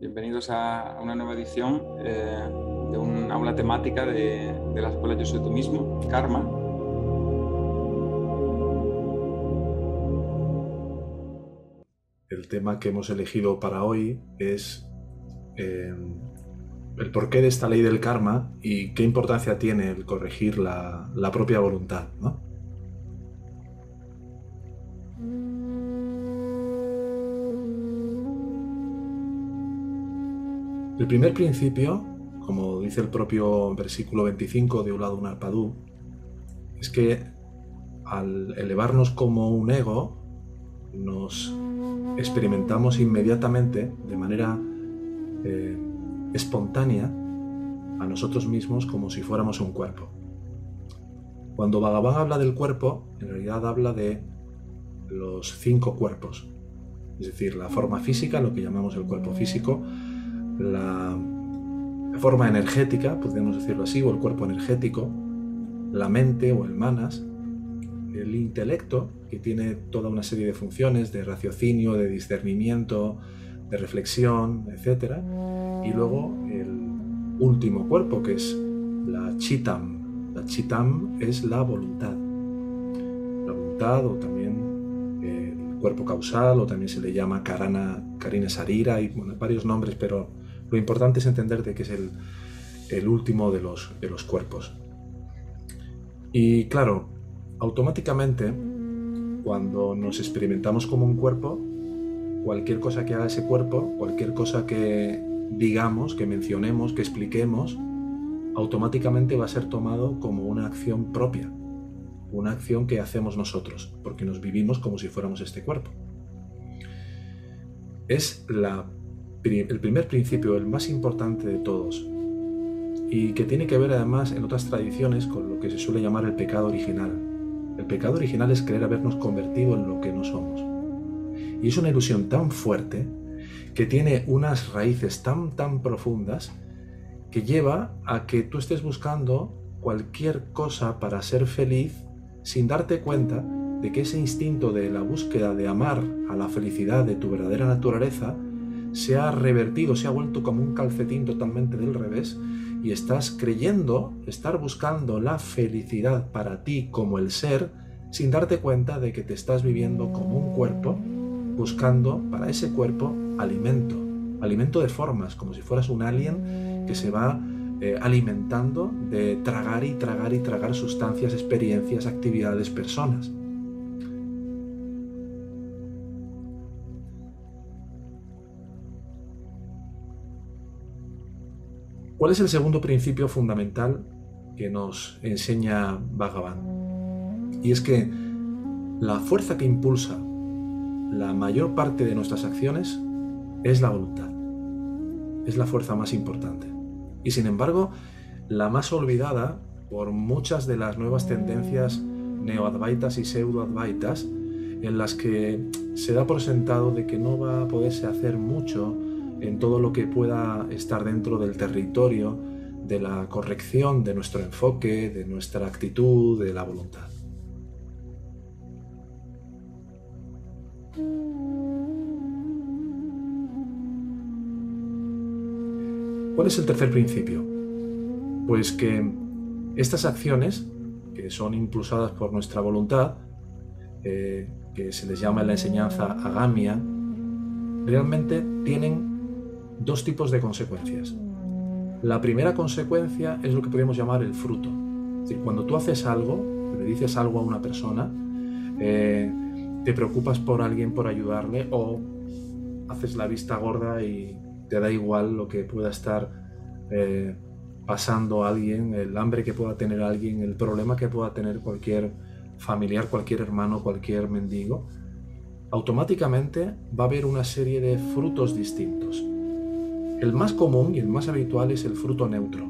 Bienvenidos a una nueva edición eh, de una aula temática de, la Escuela Yo Soy Tú Mismo, Karma. El tema que hemos elegido para hoy es eh, el porqué de esta ley del karma y qué importancia tiene el corregir la, la propia voluntad. ¿no? El primer principio, como dice el propio versículo 25 de Ulado Narpadú, es que al elevarnos como un ego, nos experimentamos inmediatamente, de manera eh, espontánea, a nosotros mismos como si fuéramos un cuerpo. Cuando Bhagavan habla del cuerpo, en realidad habla de los cinco cuerpos, es decir, la forma física, lo que llamamos el cuerpo físico, la forma energética, podríamos decirlo así, o el cuerpo energético, la mente o el manas, el intelecto, que tiene toda una serie de funciones de raciocinio, de discernimiento, de reflexión, etc. Y luego el último cuerpo, que es la chitam. La chitam es la voluntad. La voluntad o también el cuerpo causal o también se le llama karana, karina sarira, hay varios nombres, pero lo importante es entender de que es el, último de los, de los cuerpos. Y claro, automáticamente, cuando nos experimentamos como un cuerpo, cualquier cosa que haga ese cuerpo, cualquier cosa que digamos, que mencionemos, que expliquemos, automáticamente va a ser tomado como una acción propia, una acción que hacemos nosotros, porque nos vivimos como si fuéramos este cuerpo. Es la el primer principio, el más importante de todos, y que tiene que ver además en otras tradiciones con lo que se suele llamar el pecado original. El pecado original es creer habernos convertido en lo que no somos. Y es una ilusión tan fuerte que tiene unas raíces tan, tan profundas que lleva a que tú estés buscando cualquier cosa para ser feliz sin darte cuenta de que ese instinto de la búsqueda de amar a la felicidad de tu verdadera naturaleza se ha revertido, se ha vuelto como un calcetín totalmente del revés y estás creyendo estar buscando la felicidad para ti como el ser sin darte cuenta de que te estás viviendo como un cuerpo buscando para ese cuerpo alimento, alimento de formas, como si fueras un alien que se va eh, alimentando de tragar y tragar y tragar sustancias, experiencias, actividades, personas. ¿Cuál es el segundo principio fundamental que nos enseña Bhagavan? Y es que la fuerza que impulsa la mayor parte de nuestras acciones es la voluntad. Es la fuerza más importante. Y sin embargo, la más olvidada por muchas de las nuevas tendencias neoadvaitas y pseudoadvaitas en las que se da por sentado de que no va a poderse hacer mucho en todo lo que pueda estar dentro del territorio de la corrección de nuestro enfoque, de nuestra actitud, de la voluntad. ¿Cuál es el tercer principio? Pues que estas acciones, que son impulsadas por nuestra voluntad, eh, que se les llama en la enseñanza agamia, realmente tienen dos tipos de consecuencias. La primera consecuencia es lo que podemos llamar el fruto. Es decir, cuando tú haces algo, le dices algo a una persona, eh, te preocupas por alguien, por ayudarle, o haces la vista gorda y te da igual lo que pueda estar eh, pasando alguien, el hambre que pueda tener alguien, el problema que pueda tener cualquier familiar, cualquier hermano, cualquier mendigo, automáticamente va a haber una serie de frutos distintos. El más común y el más habitual es el fruto neutro.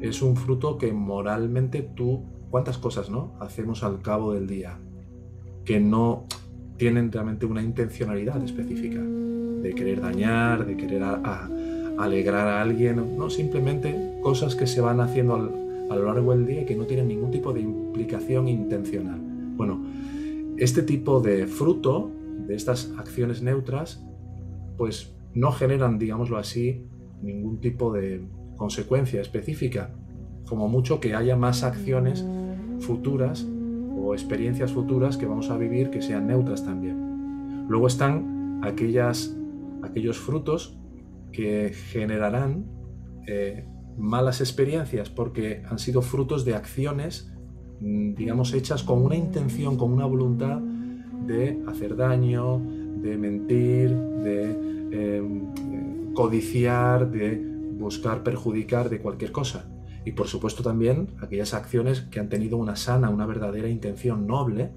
Es un fruto que moralmente tú, cuántas cosas no hacemos al cabo del día que no tienen realmente una intencionalidad específica de querer dañar, de querer alegrar a alguien, no simplemente cosas que se van haciendo a lo largo del día y que no tienen ningún tipo de implicación intencional. Bueno, este tipo de fruto de estas acciones neutras, pues no generan, digámoslo así, ningún tipo de consecuencia específica, como mucho que haya más acciones futuras o experiencias futuras que vamos a vivir que sean neutras también. Luego están aquellos frutos que generarán eh, malas experiencias porque han sido frutos de acciones, mm, digamos, hechas con una intención, con una voluntad de hacer daño, de mentir, de em, codiciar, de buscar perjudicar de cualquier cosa. Y por supuesto también aquellas acciones que han tenido una sana, una verdadera intención noble,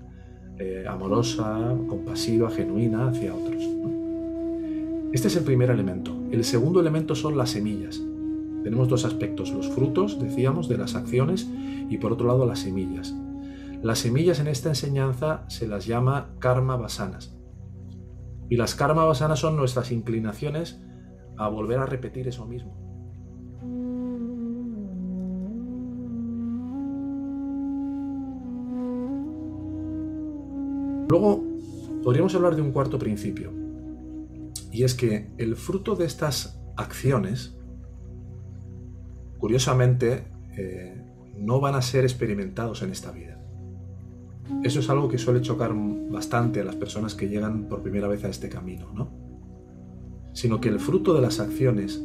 eh, amorosa, compasiva, genuina hacia otros. Este es el primer elemento. El segundo elemento son las semillas. Tenemos dos aspectos, los frutos, decíamos, de las acciones y por otro lado las semillas. Las semillas en esta enseñanza se las llama karma vasanas. Y las karma vasanas son nuestras inclinaciones a volver a repetir eso mismo. Luego podríamos hablar de un cuarto principio, y es que el fruto de estas acciones curiosamente, eh, no van a ser experimentados en esta vida. Eso es algo que suele chocar bastante a las personas que llegan por primera vez a este camino, ¿no? Sino que el fruto de las acciones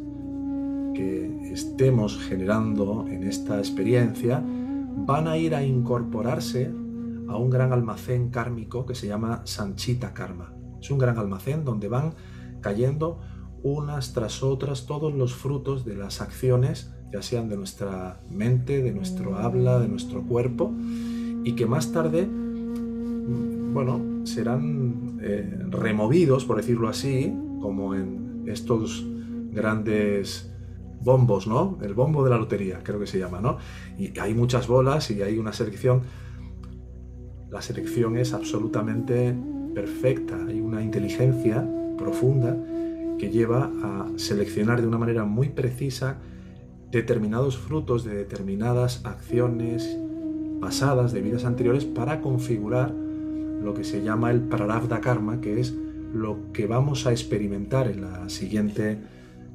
que estemos generando en esta experiencia van a ir a incorporarse a un gran almacén kármico que se llama Sanchita Karma. Es un gran almacén donde van cayendo unas tras otras todos los frutos de las acciones ya sean de nuestra mente, de nuestro habla, de nuestro cuerpo, y que más tarde, bueno, serán eh, removidos, por decirlo así, como en estos grandes bombos, ¿no? El bombo de la lotería, creo que se llama, ¿no? Y hay muchas bolas y hay una selección. La selección es absolutamente perfecta, hay una inteligencia profunda que lleva a seleccionar de una manera muy precisa determinados frutos de determinadas acciones pasadas de vidas anteriores para configurar lo que se llama el prarabdha karma, que es lo que vamos a experimentar en la siguiente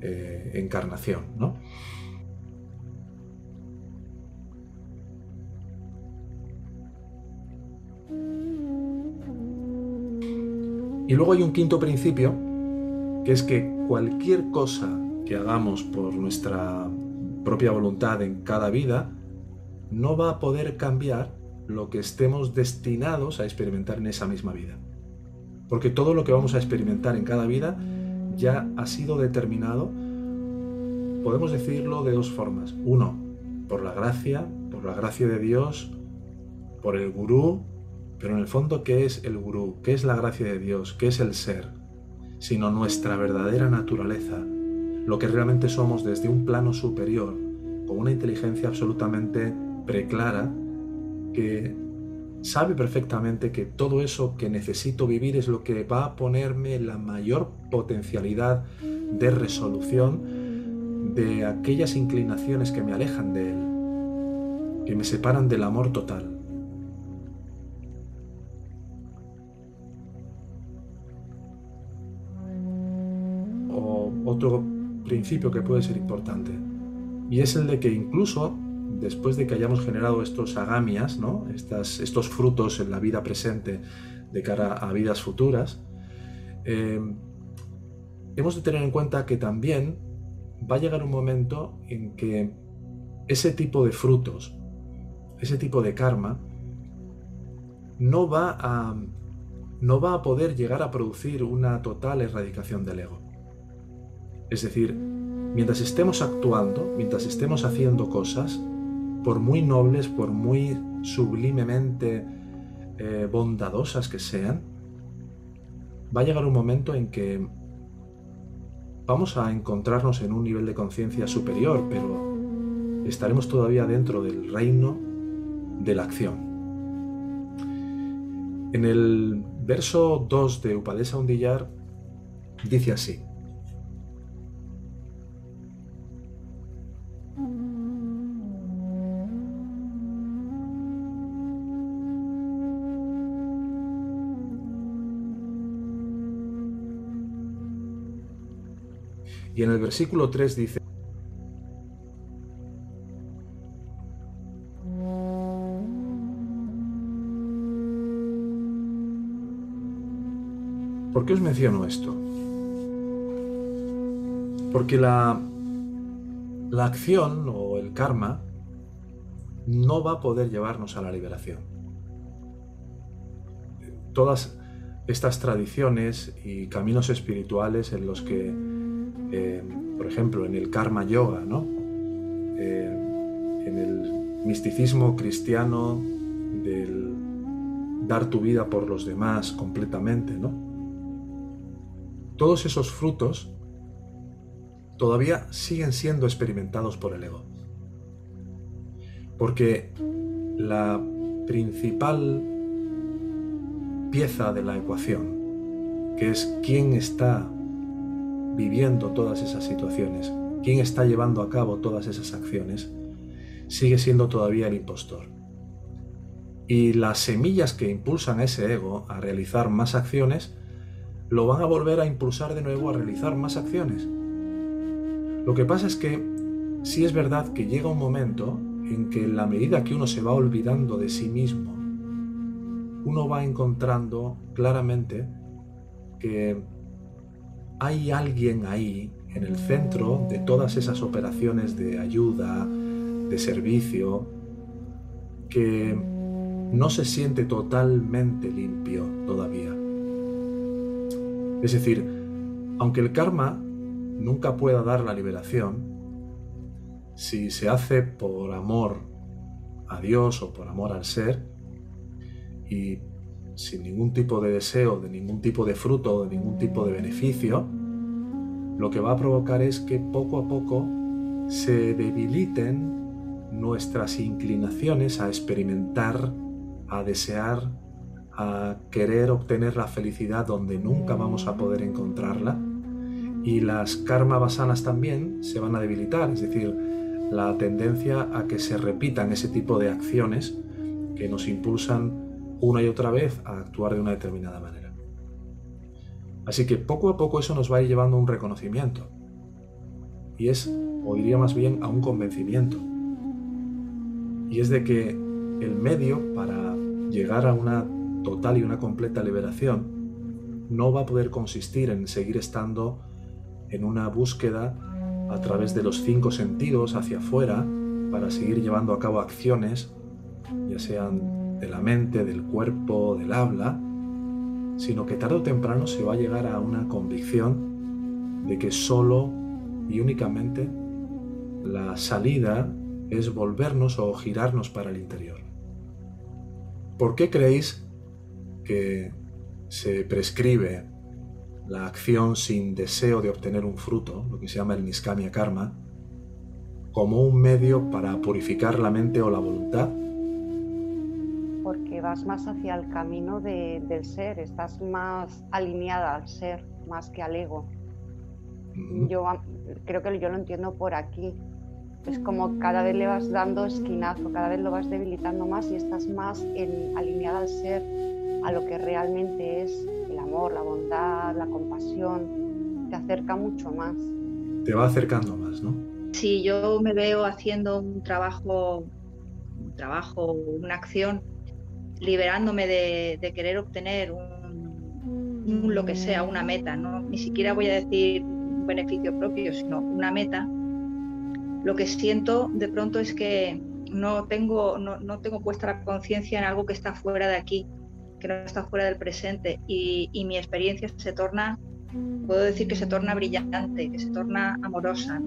eh, encarnación. Y luego hay un quinto principio, que es que cualquier cosa que hagamos por nuestra propia voluntad en cada vida, no va a poder cambiar lo que estemos destinados a experimentar en esa misma vida. Porque todo lo que vamos a experimentar en cada vida ya ha sido determinado, podemos decirlo de dos formas. Uno, por la gracia, por la gracia de Dios, por el gurú, pero en el fondo, ¿qué es el gurú? ¿Qué es la gracia de Dios? ¿Qué es el ser? Sino nuestra verdadera naturaleza, lo que realmente somos desde un plano superior, con una inteligencia absolutamente preclara, que sabe perfectamente que todo eso que necesito vivir es lo que va a ponerme la mayor potencialidad de resolución de aquellas inclinaciones que me alejan de Él, que me separan del amor total. O otro principio que puede ser importante. Y es el de que incluso después de que hayamos generado estos agamias, estos frutos en la vida presente de cara a vidas futuras, eh, hemos de tener en cuenta que también va a llegar un momento en que ese tipo de frutos, ese tipo de karma, no va a, no va a poder llegar a producir una total erradicación del ego. Es decir, mientras estemos actuando, mientras estemos haciendo cosas, por muy nobles, por muy sublimemente eh, bondadosas que sean, va a llegar un momento en que vamos a encontrarnos en un nivel de conciencia superior, pero estaremos todavía dentro del reino de la acción. En el verso 2 de Upadesa Undillar dice así, Y en el versículo 3 dice, ¿Por qué os menciono esto? Porque la, la acción o el karma no va a poder llevarnos a la liberación. Todas estas tradiciones y caminos espirituales en los que, eh, por ejemplo, en el karma yoga, ¿no? Eh, en el misticismo cristiano del dar tu vida por los demás completamente, ¿no? todos esos frutos todavía siguen siendo experimentados por el ego. Porque la principal pieza de la ecuación, que es quién está viviendo todas esas situaciones, quién está llevando a cabo todas esas acciones, sigue siendo todavía el impostor. Y las semillas que impulsan ese ego a realizar más acciones lo van a volver a impulsar de nuevo a realizar más acciones. Lo que pasa es que sí es verdad que llega un momento en que en la medida que uno se va olvidando de sí mismo, uno va encontrando claramente que hay alguien ahí en el centro de todas esas operaciones de ayuda, de servicio, que no se siente totalmente limpio todavía. Es decir, aunque el karma nunca pueda dar la liberación, si se hace por amor a Dios o por amor al ser, y sin ningún tipo de deseo, de ningún tipo de fruto, de ningún tipo de beneficio, lo que va a provocar es que poco a poco se debiliten nuestras inclinaciones a experimentar, a desear a querer obtener la felicidad donde nunca vamos a poder encontrarla. Y las karma basanas también se van a debilitar, es decir, la tendencia a que se repitan ese tipo de acciones que nos impulsan una y otra vez a actuar de una determinada manera. Así que poco a poco eso nos va a ir llevando a un reconocimiento. Y es, o diría más bien, a un convencimiento. Y es de que el medio para llegar a una total y una completa liberación no va a poder consistir en seguir estando en una búsqueda a través de los cinco sentidos hacia afuera para seguir llevando a cabo acciones, ya sean de la mente, del cuerpo, del habla, sino que tarde o temprano se va a llegar a una convicción de que solo y únicamente la salida es volvernos o girarnos para el interior. ¿Por qué creéis que se prescribe la acción sin deseo de obtener un fruto, lo que se llama el niskamia karma, como un medio para purificar la mente o la voluntad? Porque vas más hacia el camino del ser, estás más alineada al ser más que al ego. Yo creo que yo lo entiendo por aquí. Es como cada vez le vas dando esquinazo, cada vez lo vas debilitando más y estás más en, alineada al ser, a lo que realmente es el amor, la bondad, la compasión, te acerca mucho más. Te va acercando más, ¿no? Si yo me veo haciendo un trabajo, un trabajo, una acción, liberándome de, querer obtener un, lo que sea, una meta, ¿no? Ni siquiera voy a decir un beneficio propio, sino una meta. Lo que siento de pronto es que no tengo, no, no tengo puesta la conciencia en algo que está fuera de aquí, que no está fuera del presente y, mi experiencia se torna, puedo decir que se torna brillante, que se torna amorosa.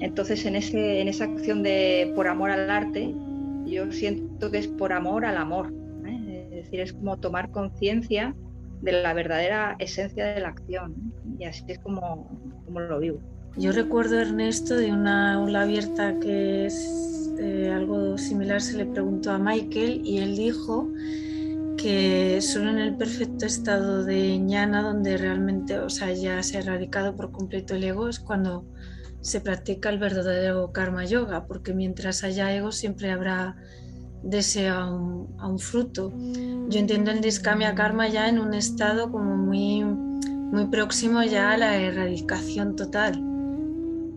Entonces en, ese, en esa acción de por amor al arte, yo siento que es por amor al amor. Es decir, es como tomar conciencia de la verdadera esencia de la acción. Y así es como, como lo vivo. Yo recuerdo, Ernesto, de una aula abierta que es eh, algo similar, se le preguntó a Michael y él dijo que solo en el perfecto estado de ñana, donde realmente, o sea, ya se ha erradicado por completo el ego, es cuando se practica el verdadero karma yoga, porque mientras haya ego siempre habrá deseo a un, fruto. Yo entiendo el diskamia karma ya en un estado como muy, muy próximo ya a la erradicación total.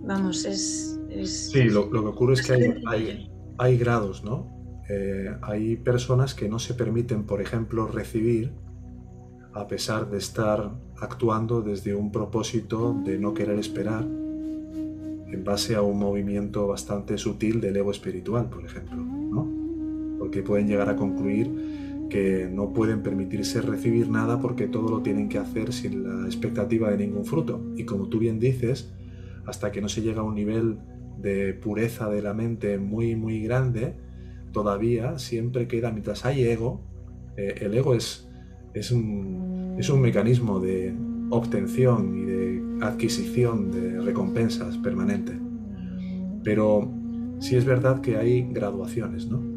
Vamos, es... Sí, lo, que ocurre es que hay, hay, grados, ¿no? Eh, hay personas que no se permiten, por ejemplo, recibir a pesar de estar actuando desde un propósito de no querer esperar en base a un movimiento bastante sutil del ego espiritual, por ejemplo. Porque pueden llegar a concluir que no pueden permitirse recibir nada porque todo lo tienen que hacer sin la expectativa de ningún fruto. Y como tú bien dices, hasta que no se llega a un nivel de pureza de la mente muy, muy grande, todavía siempre queda, mientras hay ego, eh, el ego es, es, un, es un mecanismo de obtención y de adquisición de recompensas permanente. Pero sí es verdad que hay graduaciones, ¿no?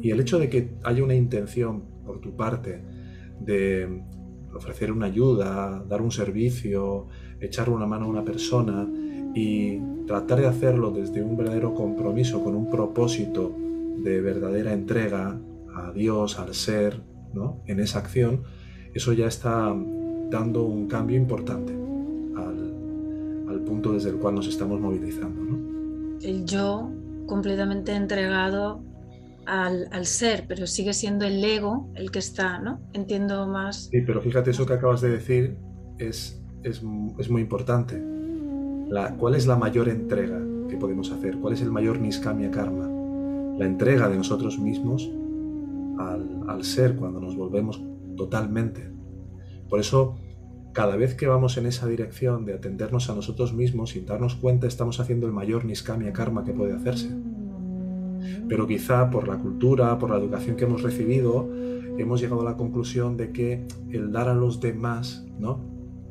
Y el hecho de que haya una intención por tu parte de ofrecer una ayuda, dar un servicio, echar una mano a una persona y tratar de hacerlo desde un verdadero compromiso, con un propósito de verdadera entrega a Dios, al ser, ¿no? en esa acción, eso ya está dando un cambio importante al, punto desde el cual nos estamos movilizando. El yo completamente entregado al, ser, pero sigue siendo el ego el que está, ¿no? Entiendo más. Sí, pero fíjate, eso que acabas de decir es, es, muy importante. La, ¿Cuál es la mayor entrega que podemos hacer? ¿Cuál es el mayor Niskamia Karma? La entrega de nosotros mismos al, al ser cuando nos volvemos totalmente por eso, cada vez que vamos en esa dirección de atendernos a nosotros mismos sin darnos cuenta, estamos haciendo el mayor niskamia karma que puede hacerse. Pero quizá por la cultura, por la educación que hemos recibido, hemos llegado a la conclusión de que el dar a los demás, ¿no?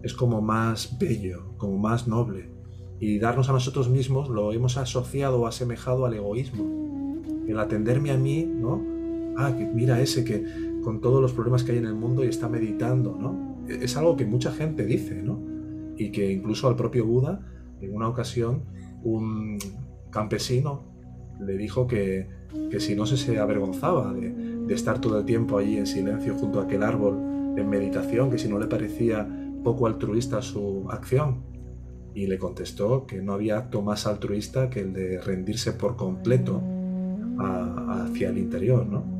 Es como más bello, como más noble. Y darnos a nosotros mismos lo hemos asociado o asemejado al egoísmo. El atenderme a mí, ¿no? Ah, mira ese que con todos los problemas que hay en el mundo y está meditando, ¿no? es algo que mucha gente dice, ¿no? Y que incluso al propio Buda, en una ocasión, un campesino le dijo que, si no se, se avergonzaba de, estar todo el tiempo allí en silencio junto a aquel árbol en meditación, que si no le parecía poco altruista su acción. Y le contestó que no había acto más altruista que el de rendirse por completo hacia el interior, ¿no?